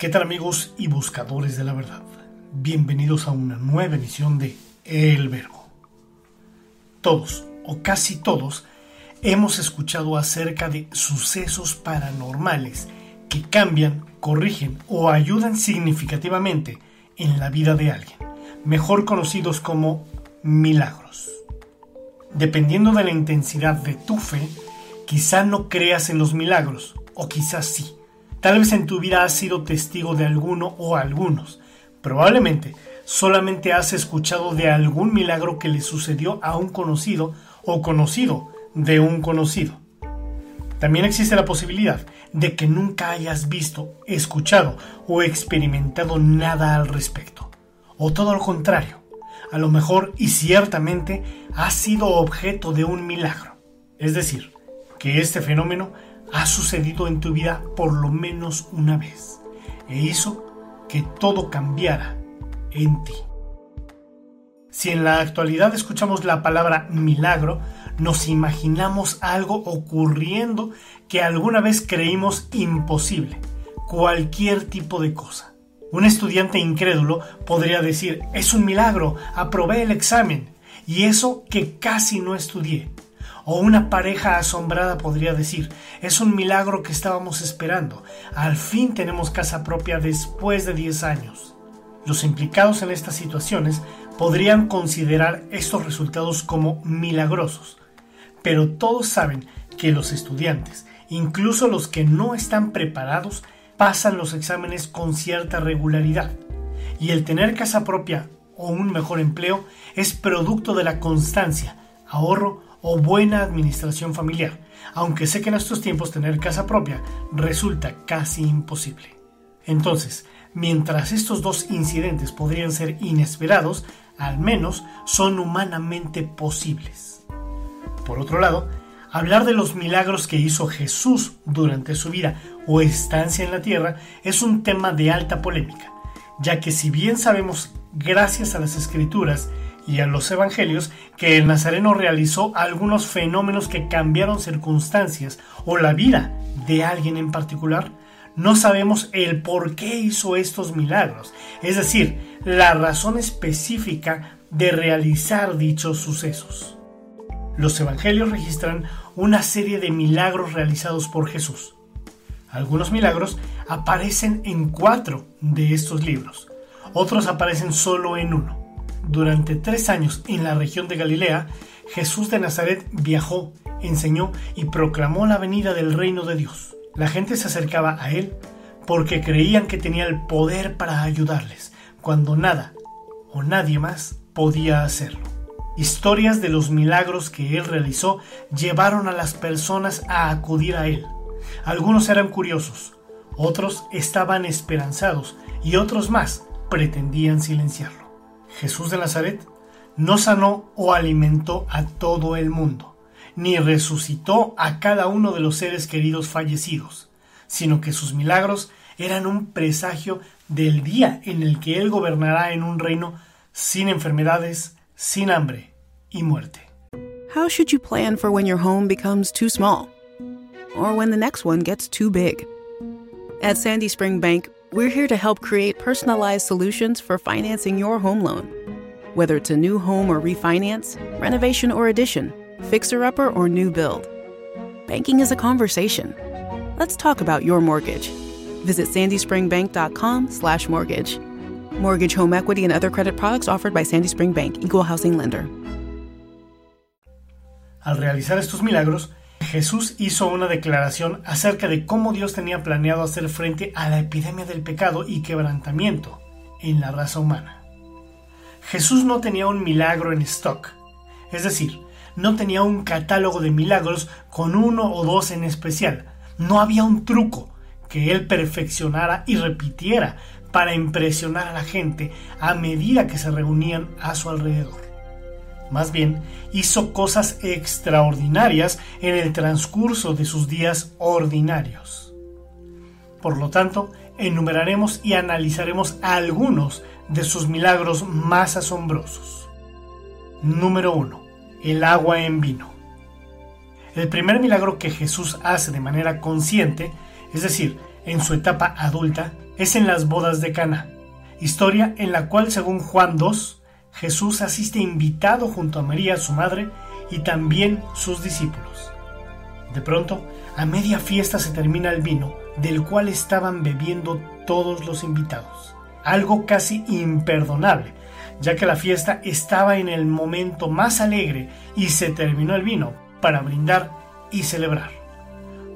¿Qué tal amigos y buscadores de la verdad? Bienvenidos a una nueva edición de El Verbo. Todos, o casi todos, hemos escuchado acerca de sucesos paranormales que cambian, corrigen o ayudan significativamente en la vida de alguien, mejor conocidos como milagros. Dependiendo de la intensidad de tu fe, quizá no creas en los milagros, o quizás sí Tal vez en tu vida has sido testigo de alguno o algunos. Probablemente solamente has escuchado de algún milagro que le sucedió a un conocido o conocido de un conocido. También existe la posibilidad de que nunca hayas visto, escuchado o experimentado nada al respecto. O todo lo contrario, a lo mejor y ciertamente has sido objeto de un milagro. Es decir, que este fenómeno ha sucedido en tu vida por lo menos una vez e hizo que todo cambiara en ti. Si en la actualidad escuchamos la palabra milagro, nos imaginamos algo ocurriendo que alguna vez creímos imposible, cualquier tipo de cosa. Un estudiante incrédulo podría decir, es un milagro, aprobé el examen, y eso que casi no estudié. O una pareja asombrada podría decir, es un milagro que estábamos esperando. Al fin tenemos casa propia después de 10 años. Los implicados en estas situaciones podrían considerar estos resultados como milagrosos. Pero todos saben que los estudiantes, incluso los que no están preparados, pasan los exámenes con cierta regularidad. Y el tener casa propia o un mejor empleo es producto de la constancia, ahorro o buena administración familiar, aunque sé que en estos tiempos tener casa propia resulta casi imposible. Entonces, mientras estos dos incidentes podrían ser inesperados, al menos son humanamente posibles. Por otro lado, hablar de los milagros que hizo Jesús durante su vida o estancia en la tierra es un tema de alta polémica, ya que si bien sabemos, gracias a las escrituras, y a los evangelios que el Nazareno realizó algunos fenómenos que cambiaron circunstancias o la vida de alguien en particular, no sabemos el por qué hizo estos milagros, es decir, la razón específica de realizar dichos sucesos. Los evangelios registran una serie de milagros realizados por Jesús. Algunos milagros aparecen en cuatro de estos libros, otros aparecen solo en uno. Durante tres años en la región de Galilea, Jesús de Nazaret viajó, enseñó y proclamó la venida del reino de Dios. La gente se acercaba a él porque creían que tenía el poder para ayudarles, cuando nada o nadie más podía hacerlo. Historias de los milagros que él realizó llevaron a las personas a acudir a él. Algunos eran curiosos, otros estaban esperanzados y otros más pretendían silenciarlo. Jesús de Nazaret no sanó o alimentó a todo el mundo, ni resucitó a cada uno de los seres queridos fallecidos, sino que sus milagros eran un presagio del día en el que Él gobernará en un reino sin enfermedades, sin hambre y muerte. How should you plan for when your home becomes too small? Or when the next one gets too big? At Sandy Spring Bank, we're here to help create personalized solutions for financing your home loan. Whether it's a new home or refinance, renovation or addition, fixer upper or new build. Banking is a conversation. Let's talk about your mortgage. Visit sandyspringbank.com/slash mortgage. Mortgage, home equity, and other credit products offered by Sandy Spring Bank, Equal Housing Lender. Al realizar estos milagros, Jesús hizo una declaración acerca de cómo Dios tenía planeado hacer frente a la epidemia del pecado y quebrantamiento en la raza humana. Jesús no tenía un milagro en stock, es decir, no tenía un catálogo de milagros con uno o dos en especial, no había un truco que él perfeccionara y repitiera para impresionar a la gente a medida que se reunían a su alrededor. Más bien, hizo cosas extraordinarias en el transcurso de sus días ordinarios. Por lo tanto, enumeraremos y analizaremos algunos de sus milagros más asombrosos. Número 1. El agua en vino. El primer milagro que Jesús hace de manera consciente, es decir, en su etapa adulta, es en las bodas de Cana, historia en la cual, según Juan 2, Jesús asiste invitado junto a María, su madre, y también sus discípulos. De pronto, a media fiesta se termina el vino, del cual estaban bebiendo todos los invitados. Algo casi imperdonable, ya que la fiesta estaba en el momento más alegre y se terminó el vino para brindar y celebrar.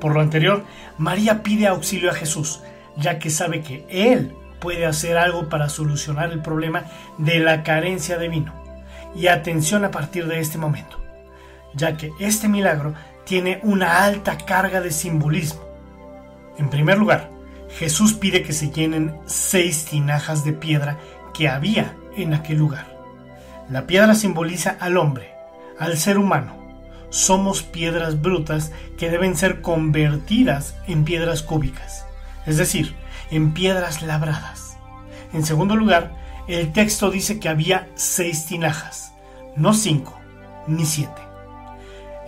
Por lo anterior, María pide auxilio a Jesús, ya que sabe que Él puede hacer algo para solucionar el problema de la carencia de vino. Y atención a partir de este momento, ya que este milagro tiene una alta carga de simbolismo. En primer lugar, Jesús pide que se llenen seis tinajas de piedra que había en aquel lugar. La piedra simboliza al hombre, al ser humano. Somos piedras brutas que deben ser convertidas en piedras cúbicas, es decir, en piedras labradas. En segundo lugar, el texto dice que había seis tinajas, no cinco ni siete.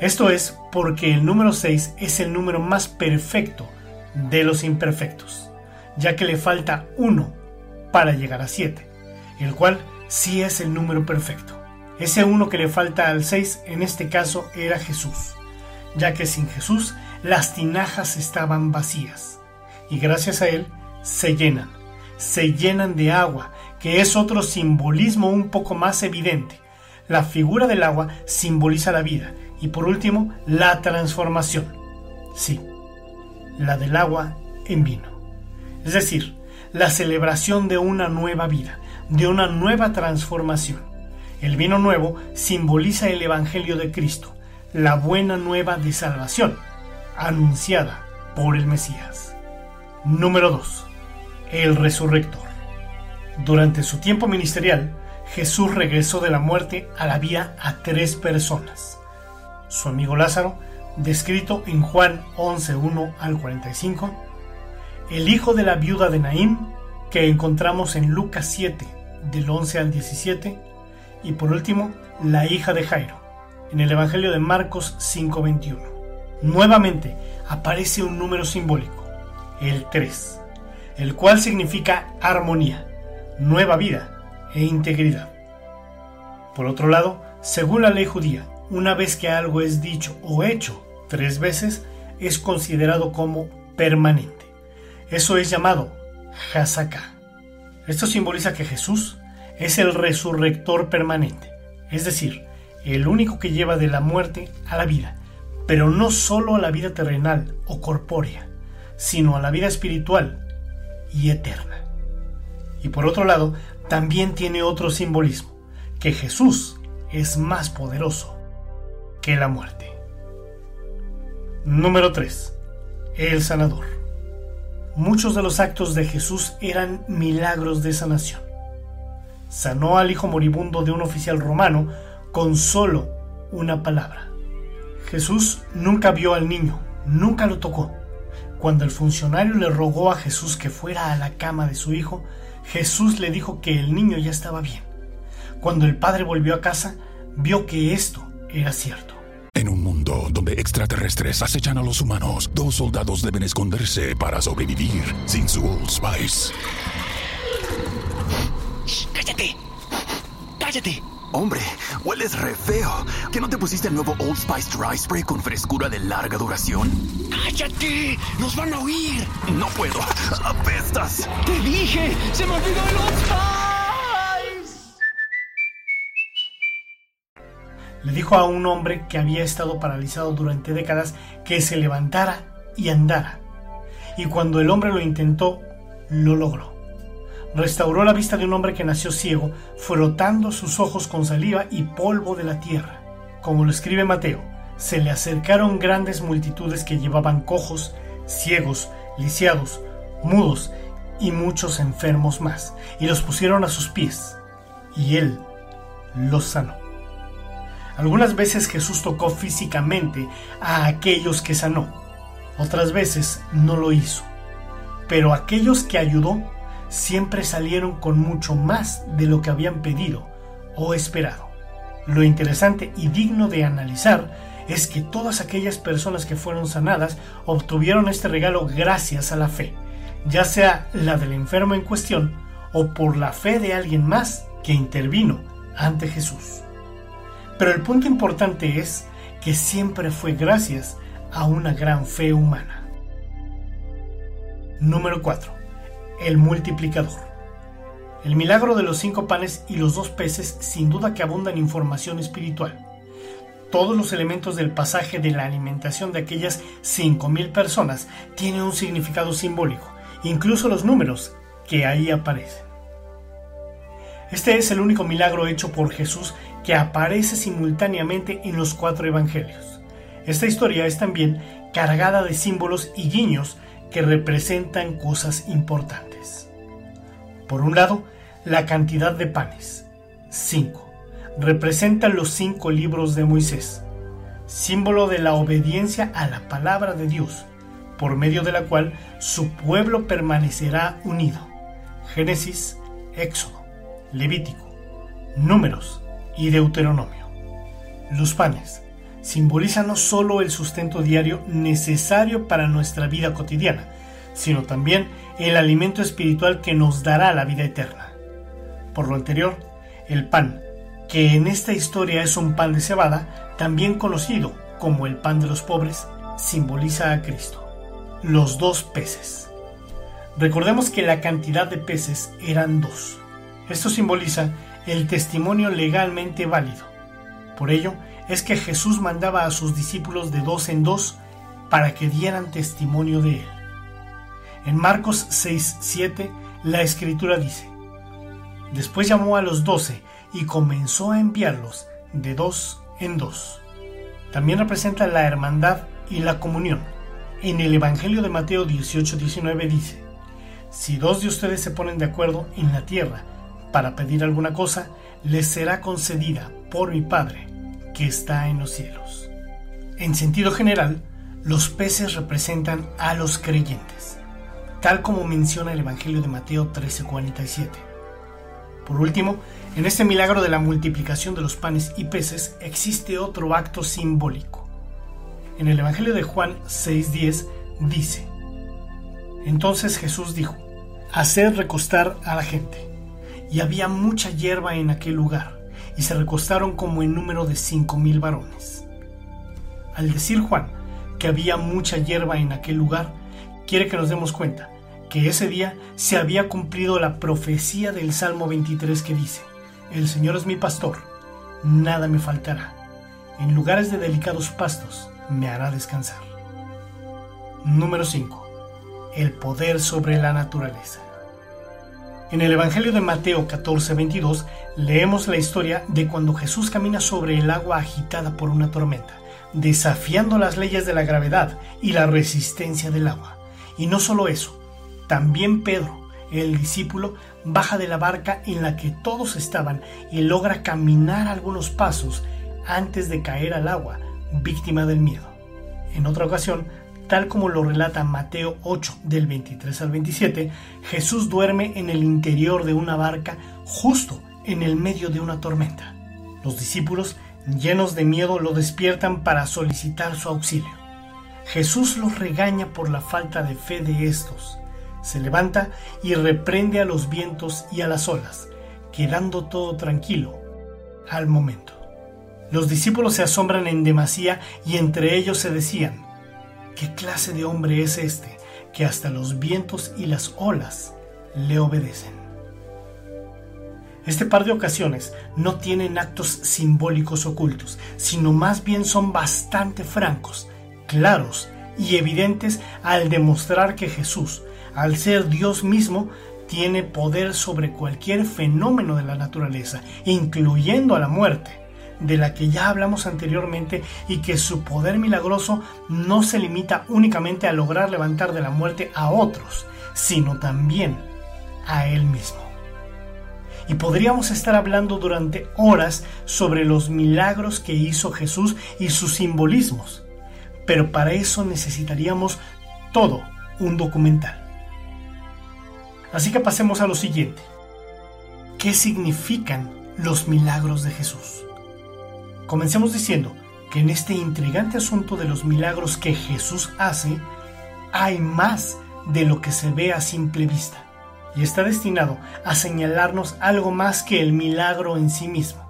Esto es porque el número seis es el número más perfecto de los imperfectos, ya que le falta uno para llegar a siete, el cual sí es el número perfecto. Ese uno que le falta al 6 en este caso era Jesús, ya que sin Jesús las tinajas estaban vacías y gracias a él se llenan, se llenan de agua, que es otro simbolismo un poco más evidente. La figura del agua simboliza la vida y por último la transformación. Sí, la del agua en vino. Es decir, la celebración de una nueva vida, de una nueva transformación. El vino nuevo simboliza el Evangelio de Cristo, la buena nueva de salvación, anunciada por el Mesías. Número 2 el resurrector. Durante su tiempo ministerial, Jesús regresó de la muerte a la vida a tres personas. Su amigo Lázaro, descrito en Juan 11.1 al 45, el hijo de la viuda de Naín, que encontramos en Lucas 7, del 11 al 17, y por último, la hija de Jairo, en el Evangelio de Marcos 5.21. Nuevamente aparece un número simbólico, el 3 el cual significa armonía, nueva vida e integridad. Por otro lado, según la ley judía, una vez que algo es dicho o hecho tres veces, es considerado como permanente. Eso es llamado Hazaká. Esto simboliza que Jesús es el resurrector permanente, es decir, el único que lleva de la muerte a la vida, pero no solo a la vida terrenal o corpórea, sino a la vida espiritual y eterna. Y por otro lado, también tiene otro simbolismo, que Jesús es más poderoso que la muerte. Número 3. El sanador. Muchos de los actos de Jesús eran milagros de sanación. Sanó al hijo moribundo de un oficial romano con solo una palabra. Jesús nunca vio al niño, nunca lo tocó cuando el funcionario le rogó a Jesús que fuera a la cama de su hijo, Jesús le dijo que el niño ya estaba bien. Cuando el padre volvió a casa, vio que esto era cierto. En un mundo donde extraterrestres acechan a los humanos, dos soldados deben esconderse para sobrevivir sin su Old Spice. ¡Cállate! ¡Cállate! Hombre, hueles re feo. ¿Que no te pusiste el nuevo Old Spice Dry Spray con frescura de larga duración? ¡Cállate! ¡Nos van a oír! No puedo. ¡Apestas! ¡Te dije! ¡Se me olvidó el Old Spice! le dijo a un hombre que había estado paralizado durante décadas que se levantara y andara. Y cuando el hombre lo intentó, lo logró. Restauró la vista de un hombre que nació ciego, frotando sus ojos con saliva y polvo de la tierra. Como lo escribe Mateo, se le acercaron grandes multitudes que llevaban cojos, ciegos, lisiados, mudos y muchos enfermos más, y los pusieron a sus pies, y él los sanó. Algunas veces Jesús tocó físicamente a aquellos que sanó, otras veces no lo hizo, pero aquellos que ayudó siempre salieron con mucho más de lo que habían pedido o esperado. Lo interesante y digno de analizar es que todas aquellas personas que fueron sanadas obtuvieron este regalo gracias a la fe, ya sea la del enfermo en cuestión o por la fe de alguien más que intervino ante Jesús. Pero el punto importante es que siempre fue gracias a una gran fe humana. Número 4. El multiplicador. El milagro de los cinco panes y los dos peces sin duda que abunda en información espiritual. Todos los elementos del pasaje de la alimentación de aquellas cinco mil personas tienen un significado simbólico, incluso los números que ahí aparecen. Este es el único milagro hecho por Jesús que aparece simultáneamente en los cuatro evangelios. Esta historia es también cargada de símbolos y guiños que representan cosas importantes. Por un lado, la cantidad de panes, 5, representa los cinco libros de Moisés, símbolo de la obediencia a la palabra de Dios, por medio de la cual su pueblo permanecerá unido. Génesis, Éxodo, Levítico, Números y Deuteronomio. Los panes simbolizan no solo el sustento diario necesario para nuestra vida cotidiana, sino también el alimento espiritual que nos dará la vida eterna. Por lo anterior, el pan, que en esta historia es un pan de cebada, también conocido como el pan de los pobres, simboliza a Cristo. Los dos peces. Recordemos que la cantidad de peces eran dos. Esto simboliza el testimonio legalmente válido. Por ello es que Jesús mandaba a sus discípulos de dos en dos para que dieran testimonio de él. En Marcos 6:7 la escritura dice, Después llamó a los doce y comenzó a enviarlos de dos en dos. También representa la hermandad y la comunión. En el Evangelio de Mateo 18:19 dice, Si dos de ustedes se ponen de acuerdo en la tierra para pedir alguna cosa, les será concedida por mi Padre que está en los cielos. En sentido general, los peces representan a los creyentes, tal como menciona el Evangelio de Mateo 13:47. Por último, en este milagro de la multiplicación de los panes y peces existe otro acto simbólico. En el Evangelio de Juan 6:10 dice, Entonces Jesús dijo, Haced recostar a la gente y había mucha hierba en aquel lugar, y se recostaron como en número de cinco mil varones. Al decir Juan que había mucha hierba en aquel lugar, quiere que nos demos cuenta que ese día se había cumplido la profecía del Salmo 23 que dice, El Señor es mi pastor, nada me faltará, en lugares de delicados pastos me hará descansar. Número 5. El poder sobre la naturaleza. En el Evangelio de Mateo 14:22 leemos la historia de cuando Jesús camina sobre el agua agitada por una tormenta, desafiando las leyes de la gravedad y la resistencia del agua. Y no solo eso, también Pedro, el discípulo, baja de la barca en la que todos estaban y logra caminar algunos pasos antes de caer al agua, víctima del miedo. En otra ocasión, Tal como lo relata Mateo 8 del 23 al 27, Jesús duerme en el interior de una barca justo en el medio de una tormenta. Los discípulos, llenos de miedo, lo despiertan para solicitar su auxilio. Jesús los regaña por la falta de fe de estos. Se levanta y reprende a los vientos y a las olas, quedando todo tranquilo al momento. Los discípulos se asombran en demasía y entre ellos se decían, ¿Qué clase de hombre es este que hasta los vientos y las olas le obedecen? Este par de ocasiones no tienen actos simbólicos ocultos, sino más bien son bastante francos, claros y evidentes al demostrar que Jesús, al ser Dios mismo, tiene poder sobre cualquier fenómeno de la naturaleza, incluyendo a la muerte, de la que ya hablamos anteriormente y que su poder milagroso no se limita únicamente a lograr levantar de la muerte a otros, sino también a Él mismo. Y podríamos estar hablando durante horas sobre los milagros que hizo Jesús y sus simbolismos, pero para eso necesitaríamos todo un documental. Así que pasemos a lo siguiente. ¿Qué significan los milagros de Jesús? Comencemos diciendo que en este intrigante asunto de los milagros que Jesús hace, hay más de lo que se ve a simple vista y está destinado a señalarnos algo más que el milagro en sí mismo.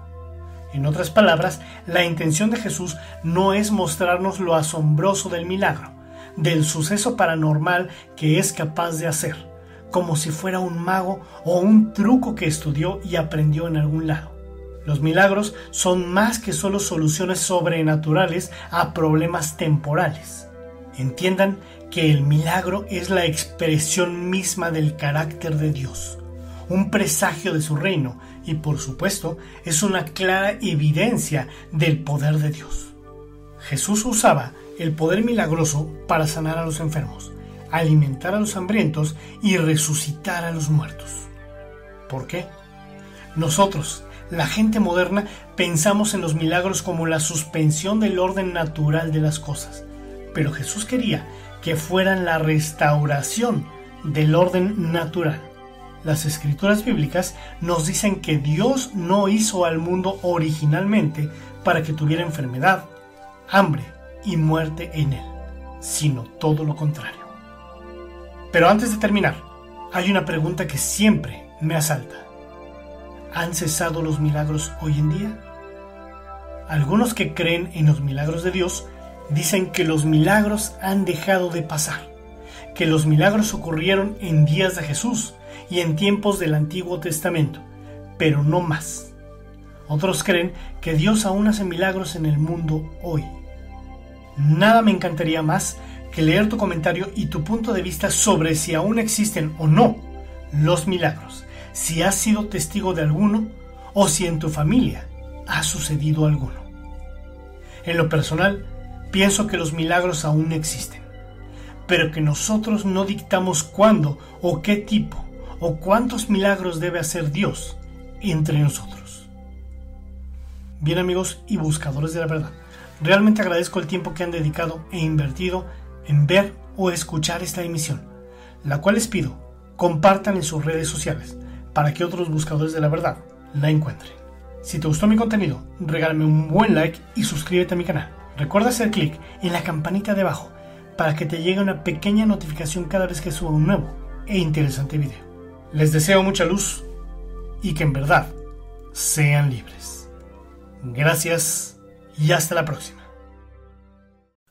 En otras palabras, la intención de Jesús no es mostrarnos lo asombroso del milagro, del suceso paranormal que es capaz de hacer, como si fuera un mago o un truco que estudió y aprendió en algún lado. Los milagros son más que solo soluciones sobrenaturales a problemas temporales. Entiendan que el milagro es la expresión misma del carácter de Dios, un presagio de su reino y por supuesto es una clara evidencia del poder de Dios. Jesús usaba el poder milagroso para sanar a los enfermos, alimentar a los hambrientos y resucitar a los muertos. ¿Por qué? Nosotros, la gente moderna, pensamos en los milagros como la suspensión del orden natural de las cosas, pero Jesús quería que fueran la restauración del orden natural. Las escrituras bíblicas nos dicen que Dios no hizo al mundo originalmente para que tuviera enfermedad, hambre y muerte en él, sino todo lo contrario. Pero antes de terminar, hay una pregunta que siempre me asalta. ¿Han cesado los milagros hoy en día? Algunos que creen en los milagros de Dios dicen que los milagros han dejado de pasar, que los milagros ocurrieron en días de Jesús y en tiempos del Antiguo Testamento, pero no más. Otros creen que Dios aún hace milagros en el mundo hoy. Nada me encantaría más que leer tu comentario y tu punto de vista sobre si aún existen o no los milagros, si has sido testigo de alguno o si en tu familia ha sucedido alguno. En lo personal, Pienso que los milagros aún existen, pero que nosotros no dictamos cuándo o qué tipo o cuántos milagros debe hacer Dios entre nosotros. Bien amigos y buscadores de la verdad, realmente agradezco el tiempo que han dedicado e invertido en ver o escuchar esta emisión, la cual les pido compartan en sus redes sociales para que otros buscadores de la verdad la encuentren. Si te gustó mi contenido, regálame un buen like y suscríbete a mi canal. Recuerda hacer clic en la campanita de abajo para que te llegue una pequeña notificación cada vez que suba un nuevo e interesante video. Les deseo mucha luz y que en verdad sean libres. Gracias y hasta la próxima.